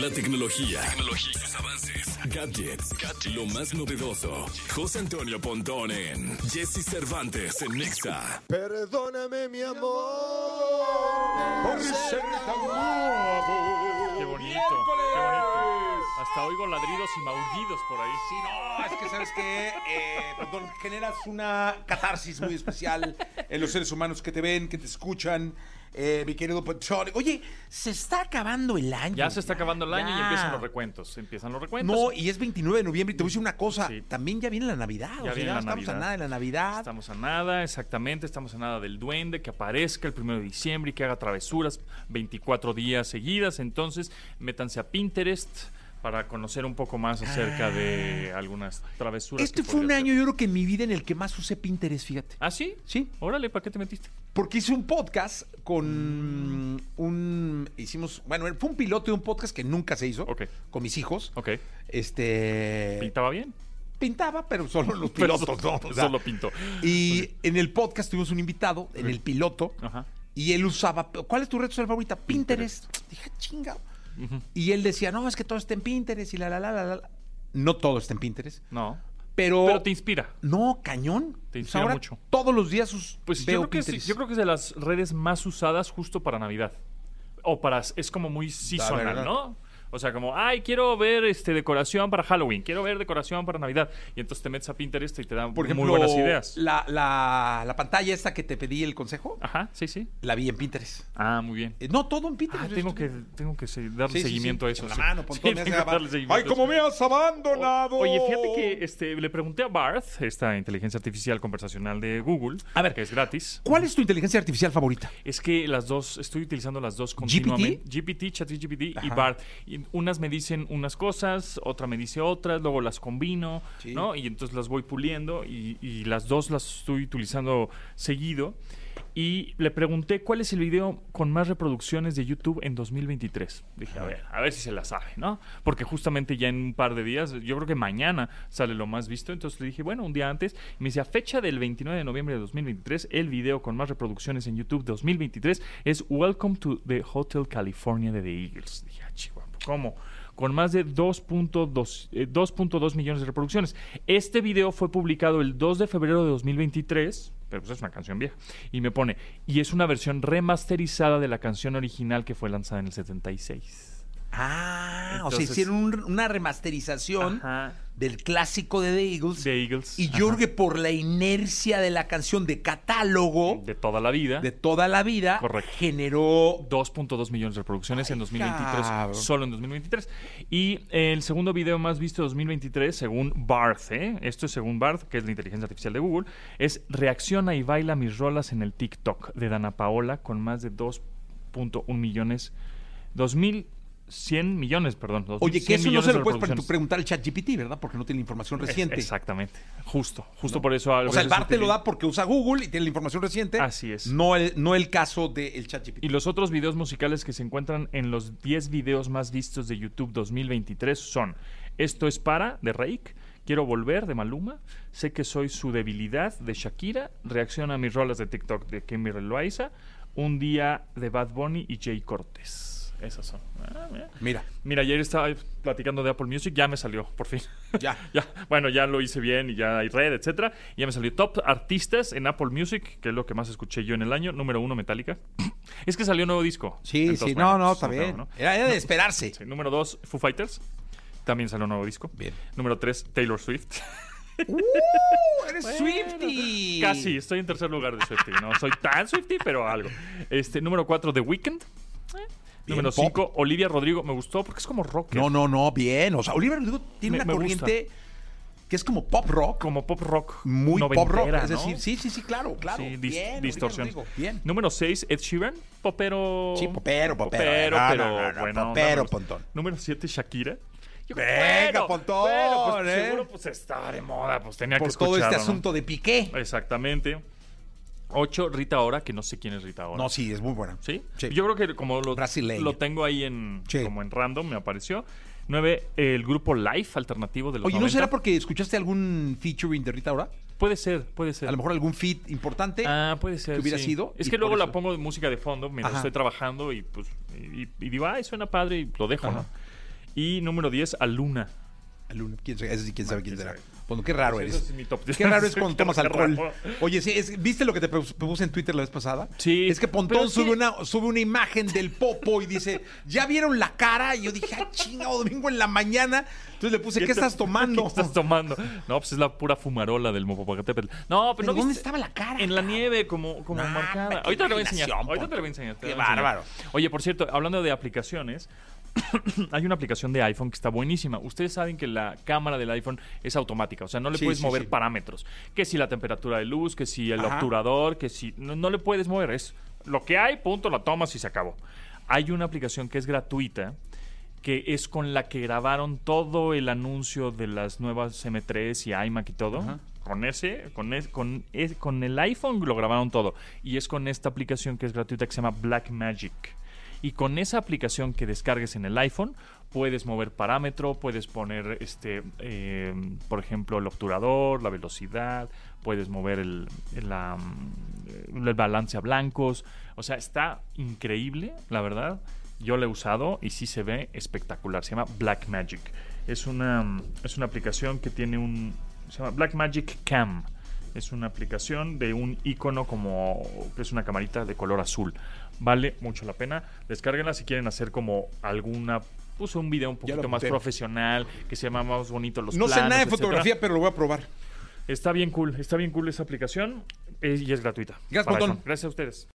La tecnología, tecnología y sus avances, gadgets, lo más novedoso. José Antonio Pontón en Jesse Cervantes en Nexa. Perdóname, mi amor. Por ser tan guapo. Qué bonito, qué bonito. Hasta oigo ladridos y maullidos por ahí. Sí, no, es que sabes que generas una catarsis muy especial en los seres humanos que te ven, que te escuchan. Eh, mi querido Pontón. Oye, se está acabando el año. Ya se está acabando el año y empiezan los recuentos. Empiezan los recuentos. No, y es 29 de noviembre y te voy a decir una cosa. Sí. También ya viene la Navidad. Ya o sea, viene ya la estamos Navidad. a nada de la Navidad. Estamos a nada, exactamente, estamos a nada del duende, que aparezca el primero de diciembre y que haga travesuras 24 días seguidas. Entonces, métanse a Pinterest para conocer un poco más acerca de algunas travesuras. Este fue un año, hacer. yo creo que en mi vida en el que más usé Pinterest, fíjate. ¿Ah, sí? Sí. Órale, ¿para qué te metiste? Porque hice un podcast con un. Hicimos. Bueno, fue un piloto de un podcast que nunca se hizo. Ok. Con mis hijos. Ok. Este. ¿Pintaba bien? Pintaba, pero solo los pilotos, solo- ¿no? O sea, solo pintó. Y en el podcast tuvimos un invitado, en el piloto, Ajá. y él usaba. ¿Cuál es tu red social favorita? Pinterest. Dije, Y él decía, no, es que todo está en Pinterest y la, la, la, la, la. No todo está en Pinterest. No. Pero. Pero te inspira. No, cañón. Te sea, inspira ahora mucho. Todos los días sus, Pues yo veo creo, que sí, Pinterest. yo creo que es de las redes más usadas justo para Navidad. O para es como muy seasonal. ¿no? O sea, como, ay, quiero ver este decoración para Halloween, quiero ver decoración para Navidad. Y entonces te metes a Pinterest y te dan Por ejemplo, muy buenas ideas. La, la, la pantalla esta que te pedí el consejo, Ajá, sí, sí. la vi en Pinterest. Ah, muy bien. Eh, No, todo en Pinterest. Ah, tengo que, tengo que se- darle Sí, seguimiento sí. a eso. En la mano, me darle seguimiento Ay, cómo me has abandonado. Oye, fíjate que este, le pregunté a Barth, esta inteligencia artificial conversacional de Google, A ver. que es gratis. ¿Cuál es tu inteligencia artificial favorita? Es que las dos, estoy utilizando las dos continuamente. GPT, ChatGPT y Ajá. BART. Y unas me dicen unas cosas, otra me dice otras, luego las combino, Sí. ¿no? Y entonces las voy puliendo y, y las dos las estoy utilizando seguido. Y le pregunté cuál es el video con más reproducciones de YouTube en 2023. Dije, a ver, a ver si se la sabe, ¿no? Porque justamente ya en un par de días, yo creo que mañana sale lo más visto. Entonces le dije, bueno, un día antes. Y me dice, a fecha del 29 de noviembre de 2023, el video con más reproducciones en YouTube 2023 es Welcome to the Hotel California de The Eagles. Dije, ah, chihuahua, ¿cómo? Con más de 2.2 eh, 2.2 millones de reproducciones. Este video fue publicado el 2 de febrero de 2023, pero pues es una canción vieja. Y me pone, y es una versión remasterizada de la canción original que fue lanzada en el 76. Ah, o sea, hicieron un- una remasterización Ajá. del clásico de The Eagles. The Eagles. y que por la inercia de la canción de catálogo de toda la vida. de toda la vida, Correcto. generó 2.2 millones de reproducciones en 2023, cabrón. solo en 2023. Y el segundo video más visto de 2023, según Barth, ¿eh? esto es según Barth, que es la inteligencia artificial de Google, es Reacciona y baila mis rolas en el TikTok de Dana Paola con más de 2.1 millones, 2.100 millones, perdón. Oye, 2.100 que eso no se de lo puedes preguntar al chat GPT, ¿verdad? Porque no tiene la información Es- reciente. Exactamente, justo, justo por eso. a O sea, el bar te lo da porque usa Google y tiene la información reciente. Así es. No el, no el caso del chat GPT. Y los otros videos musicales que se encuentran en los 10 videos más vistos de YouTube 2023 son Esto es para, de Rake, Quiero volver, de Maluma, Sé que soy su debilidad, de Shakira, Reacciona a mis rolas de TikTok, de Kimmy Loaiza, Un día, de Bad Bunny y Jay Cortés. Esas son. Ah, mira. Mira, Mira, ayer estaba platicando de Apple Music, ya me salió, por fin. ya. ya, bueno, ya lo hice bien y ya hay red, etcétera. Y ya me salió top artistas en Apple Music, que es lo que más escuché yo en el año. Número uno, Metallica. es que salió nuevo disco. Sí, Entonces, sí, bueno, no, no, pues, está bien. ¿no? Era, era de esperarse. Sí, número dos, Foo Fighters. También salió un nuevo disco. Bien. Número tres, Taylor Swift. ¡Uh! ¡Eres Swifty! Casi, estoy en tercer lugar de Swifty. No soy tan Swifty, pero algo. Este, número cuatro, The Weeknd. Eh. Bien, Número pop. cinco, Olivia Rodrigo. Me gustó porque es como rock. No, no, no, bien. O sea, Oliver Rodrigo tiene Me- una me corriente que es como pop rock. Como pop rock. Muy pop rock. Es ¿no? decir, sí, sí, sí, claro, claro. Sí, dis- bien, Olivia distorsión. Rodrigo, Bien. Número 6, Ed Sheeran. Popero. Sí, popero, popero. Popero, No, pero no, no, no, bueno. popero, gusta. Pontón. Número 7, Shakira. Yo, Venga, Pontón, bueno, pues, ¿eh? Seguro pues está de moda, pues tenía Por que todo escucharlo, este ¿no? asunto de Piqué. Exactamente. 8, Rita Ora, que no sé quién es Rita Ora. No, sí, es muy buena. ¿Sí? Sí. Yo creo que como lo, Brasileña. lo tengo ahí en Sí. como en random, me apareció. 9, el grupo Life alternativo de los Oye, ¿no 90. será porque escuchaste algún featuring de Rita ahora? Puede ser, puede ser. A lo mejor algún feat importante. Ah, puede ser. que hubiera sí. sido, Es que luego la pongo de música de fondo mientras Ajá. estoy trabajando y pues y, y digo, ay, suena padre y lo dejo, Ajá. ¿no? Y número 10, Aluna. Alumno, ¿Quién, sabe? ese sí, quién sabe quién será. Bueno, qué raro eres. es mi top Qué raro es cuando tomas alcohol. Oye, sí, es- ¿viste lo que te pus- puse en Twitter la vez pasada? Sí, Es que Pontón sube, una, sube una imagen del popo y dice, ¿ya vieron la cara? Y yo dije, ah, chingado, domingo en la mañana. Entonces le puse, ¿qué, estás tomando? ¿Qué estás tomando? No, pues es la pura fumarola del Mopopacatépetl. No, pero, ¿Pero ¿no dónde viste? estaba la cara? En la nieve, como, como Nah, marcada. qué Ahorita te lo voy a enseñar. imaginación, Ahorita te lo voy a enseñar. te Qué lo voy a enseñar. bárbaro. Oye, por cierto, hablando de aplicaciones, hay una aplicación de iPhone que está buenísima. Ustedes saben que la cámara del iPhone es automática, o sea, no le Sí, puedes sí, mover sí. parámetros. Que si la temperatura de luz, que si el Ajá. obturador, que si... No, no le puedes mover, es lo que hay, punto, la tomas y se acabó. Hay una aplicación que es gratuita, que es con la que grabaron todo el anuncio de las nuevas M3 y iMac y todo. Ajá. Con ese, con, es- con, es- con el iPhone lo grabaron todo. Y es con esta aplicación que es gratuita que se llama Blackmagic. Y con esa aplicación que descargues en el iPhone, puedes mover parámetro, puedes poner, este, eh, por ejemplo, el obturador, la velocidad, puedes mover el, el, la, el balance a blancos. O sea, está increíble, la verdad. Yo la he usado y sí se ve espectacular. Se llama Blackmagic. Es una, es una aplicación que tiene un... Se llama Blackmagic Cam. Es una aplicación de un icono como que es una camarita de color azul. Vale mucho la pena. Descárguenla si quieren hacer como alguna puse un video un poquito más profesional, que se llama más bonito los No sé nada de etcétera. fotografía, pero lo voy a probar. Está bien cool, está bien cool esa aplicación eh, y es gratuita. Gracias a ustedes.